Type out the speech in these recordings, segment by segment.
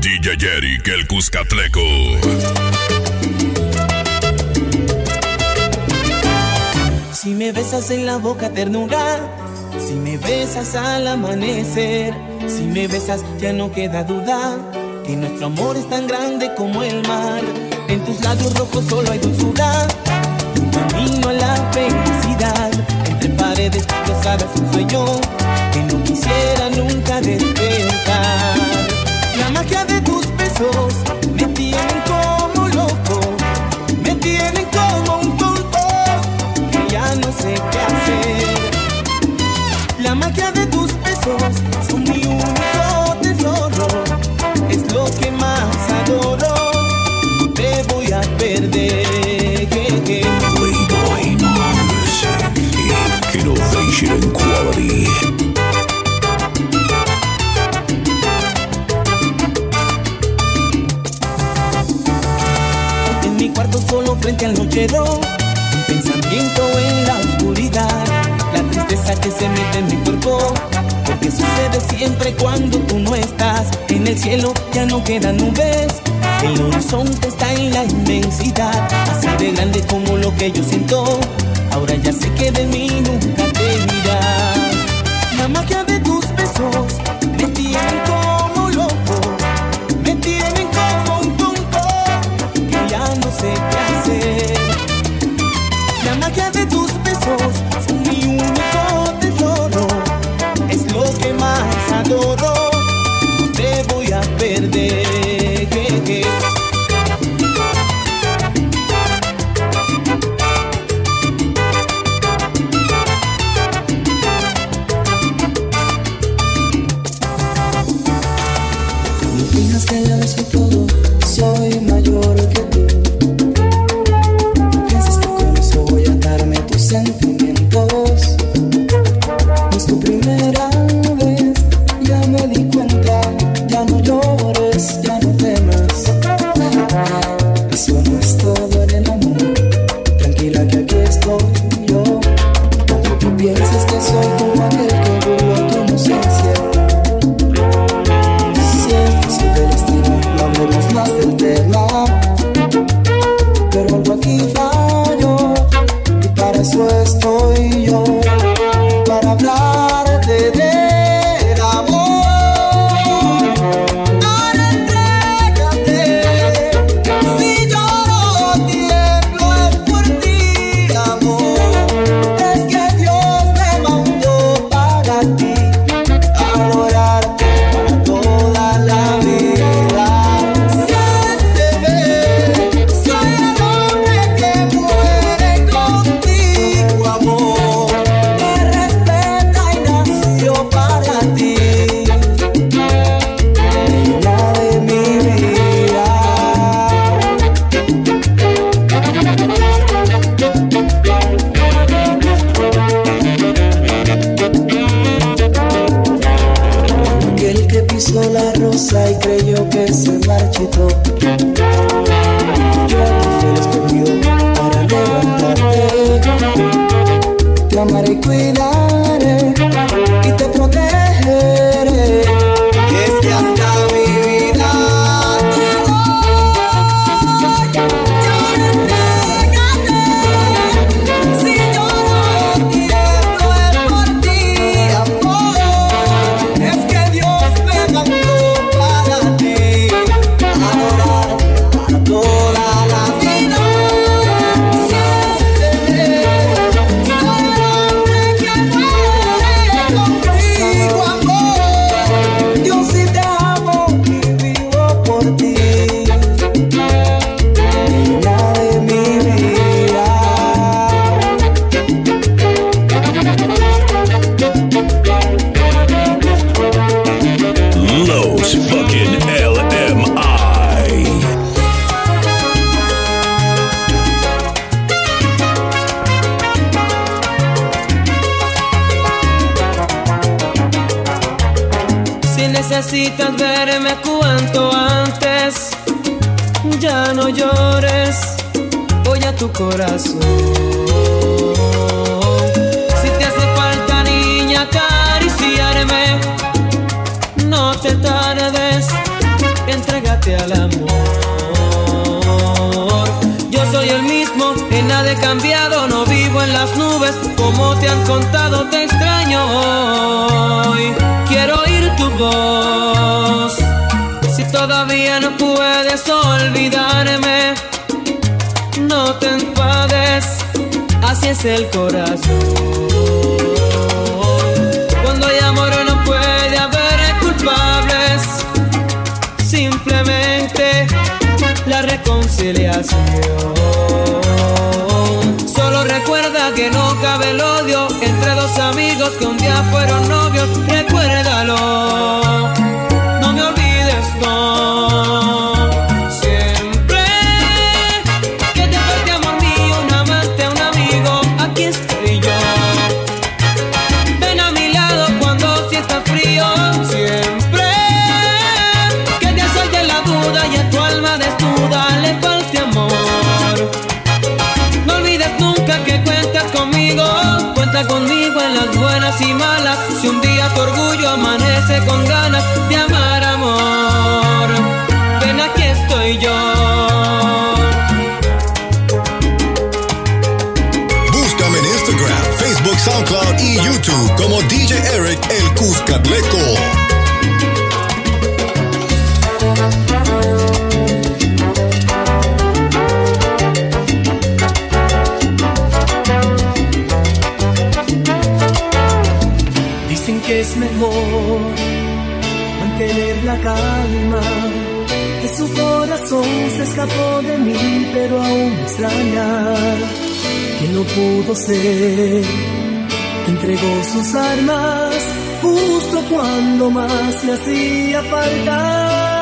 DJ Eric, el Cuscatleco. Si me besas en la boca ternura, si me besas al amanecer, si me besas ya no queda duda que nuestro amor es tan grande como el mar. En tus labios rojos solo hay dulzura, un camino a la felicidad paredes rosadas un sueño que no quisiera nunca despertar. La magia de tus besos que al no quedó, un pensamiento en la oscuridad, la tristeza que se mete en mi cuerpo, porque sucede siempre cuando tú no estás, en el cielo ya no quedan nubes, el horizonte está en la inmensidad, así de grande como lo que yo siento, ahora ya sé que de mí nunca te irás, la magia de tus besos Que ya todo soy mayor. la rosa y creyó que se marchitó. Te han contado, te extraño hoy. Quiero oír tu voz, si todavía no puedes olvidarme, no te enfades, así es el corazón. Cuando hay amor no puede haber culpables, simplemente la reconciliación. Solo recuerda que no que un día fueron novios. Recuérdalo, no me olvides, no. Siempre que te falte amor mío, un amante, un amigo, aquí estoy yo. Ven a mi lado cuando sientas frío. Siempre que te asalte la duda y a tu alma desnuda le falte amor. No olvides nunca que cuentas conmigo. Cuenta conmigo buenas y malas. Si un día tu orgullo amanece con ganas que entregó sus armas justo cuando más le hacía falta.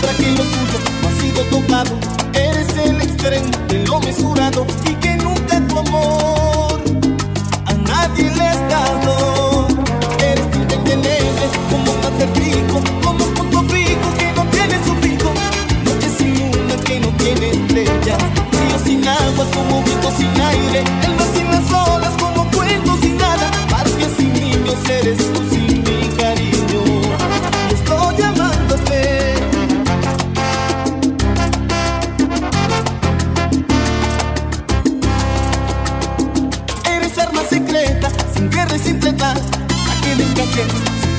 Muestra que lo tuyo ha sido tocado. Eres el extremo de lo mesurado. Y que nunca tu amor a nadie le has dado. Eres indetenible como un acertijo, como un punto fijo que no tiene su pico. Noche sin luna que no tiene estrellas. Río sin agua como viento sin aire. El mar sin las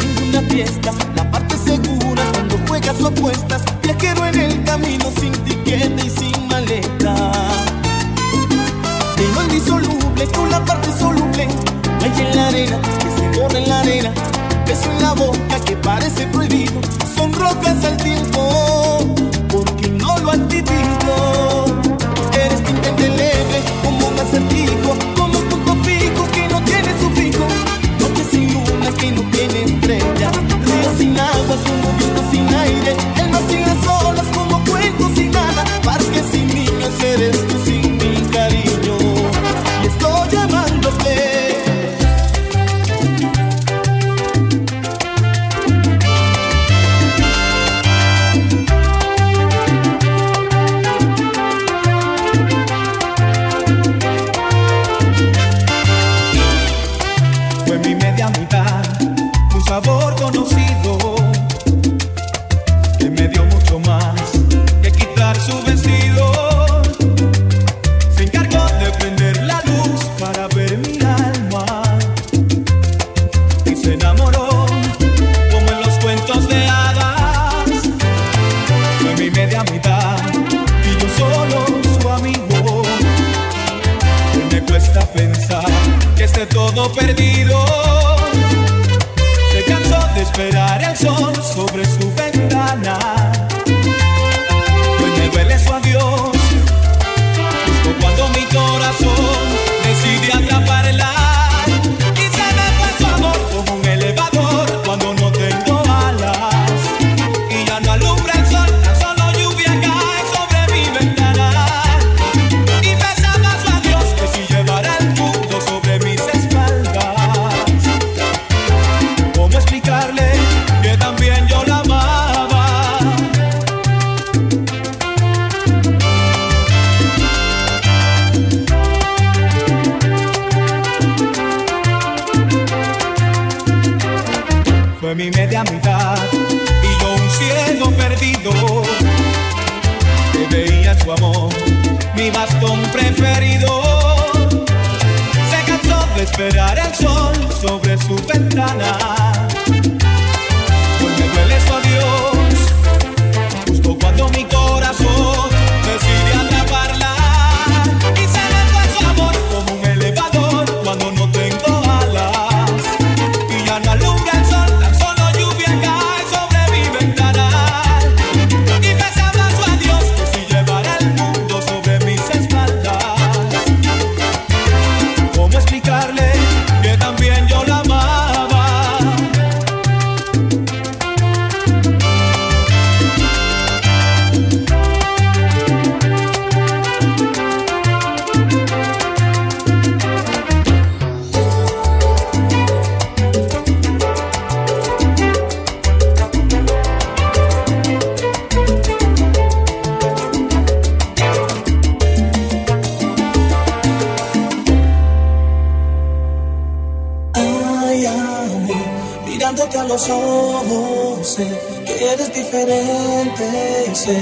ninguna fiesta. La parte segura cuando juegas o apuestas. Viajero en el camino sin tiquete y sin maleta. De lo indisoluble, tú la parte soluble. Hay en la arena, que se borra en la arena. Beso en la boca que parece prohibido. Son rocas al tiempo, sin aire. El mar sin parece todo perdido. Se cansó de esperar el sol sobre su ventana. mi media mitad y yo un ciego perdido que veía su amor, mi bastón preferido. Se cansó de esperar el sol sobre su ventana. Hoy me duele su adiós, justo cuando mi corazón decide atraparla. sé que eres diferente, sé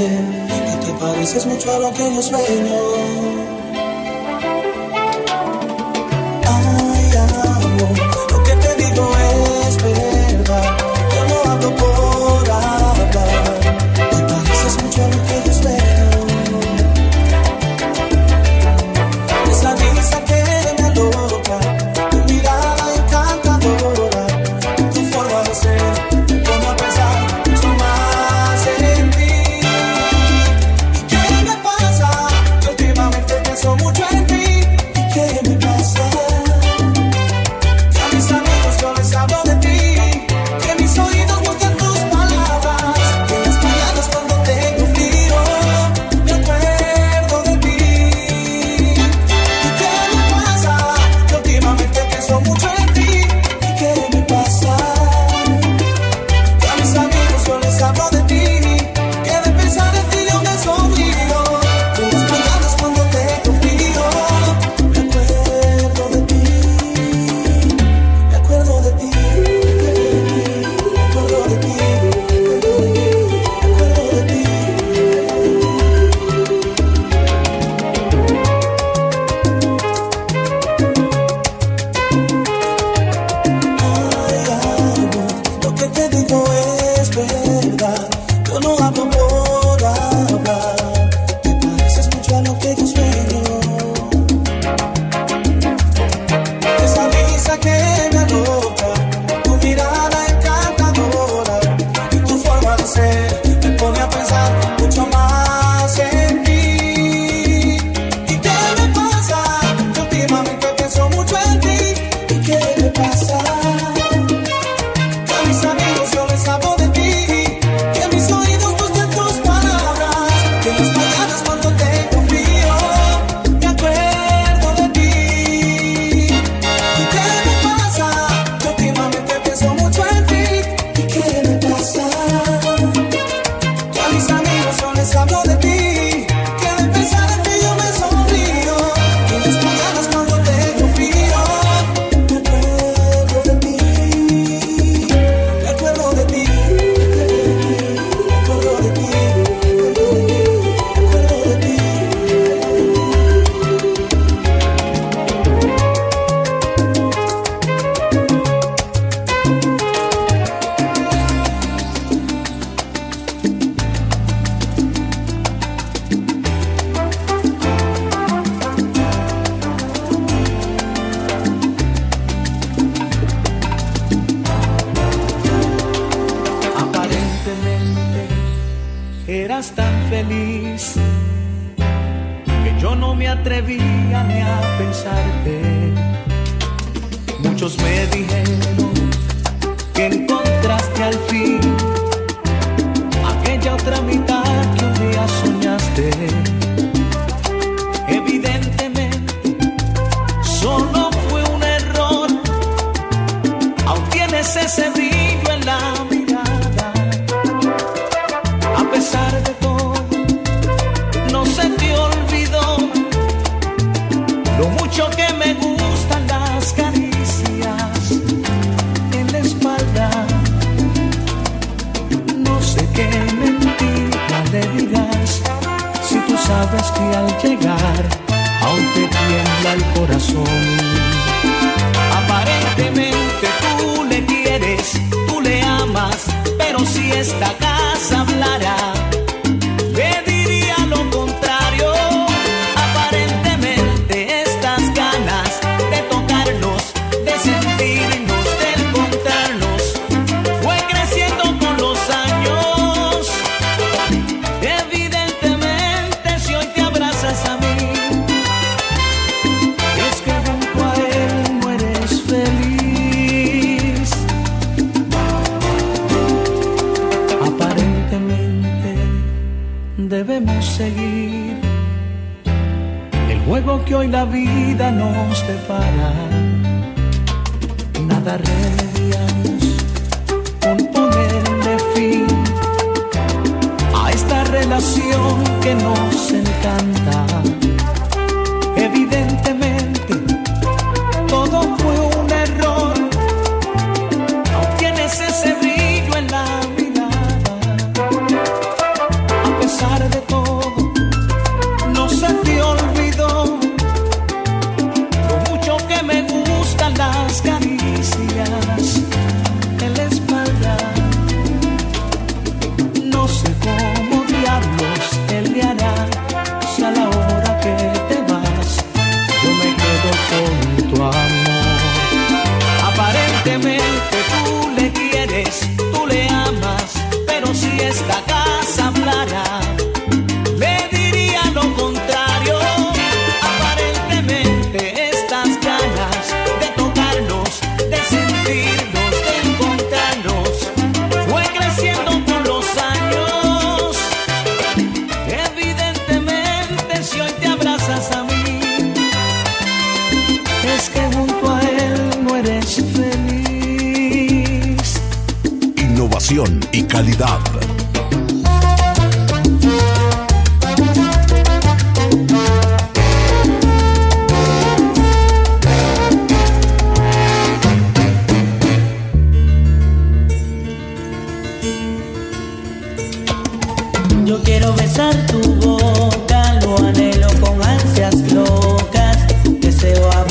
que te pareces mucho a lo que yo sueño. ni a pensarte. Muchos me dijeron que encontraste al fin aquella otra mitad que un día soñaste.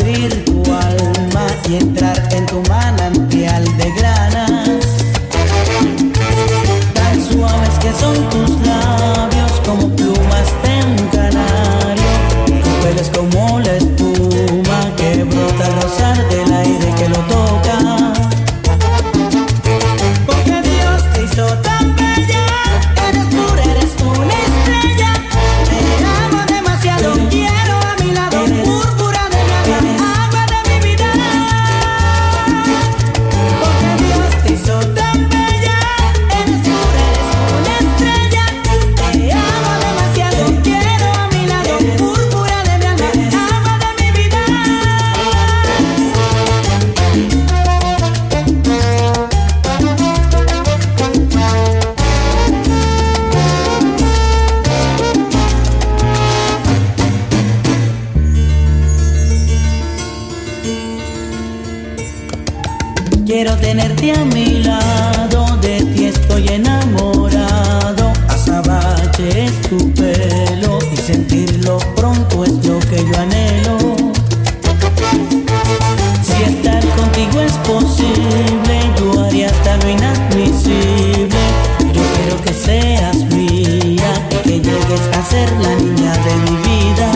abrir tu alma y entrar en tu manantial de granas. Tan suaves que son tus labios a ser la niña de mi vida.